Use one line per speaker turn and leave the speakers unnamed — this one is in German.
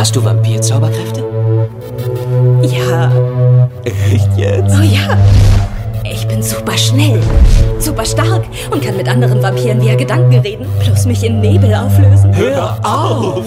Hast du Vampirzauberkräfte?
Ja.
Echt jetzt?
Oh ja. Ich bin super schnell, super stark und kann mit anderen Vampiren via Gedanken reden, plus mich in Nebel auflösen.
Hör auf!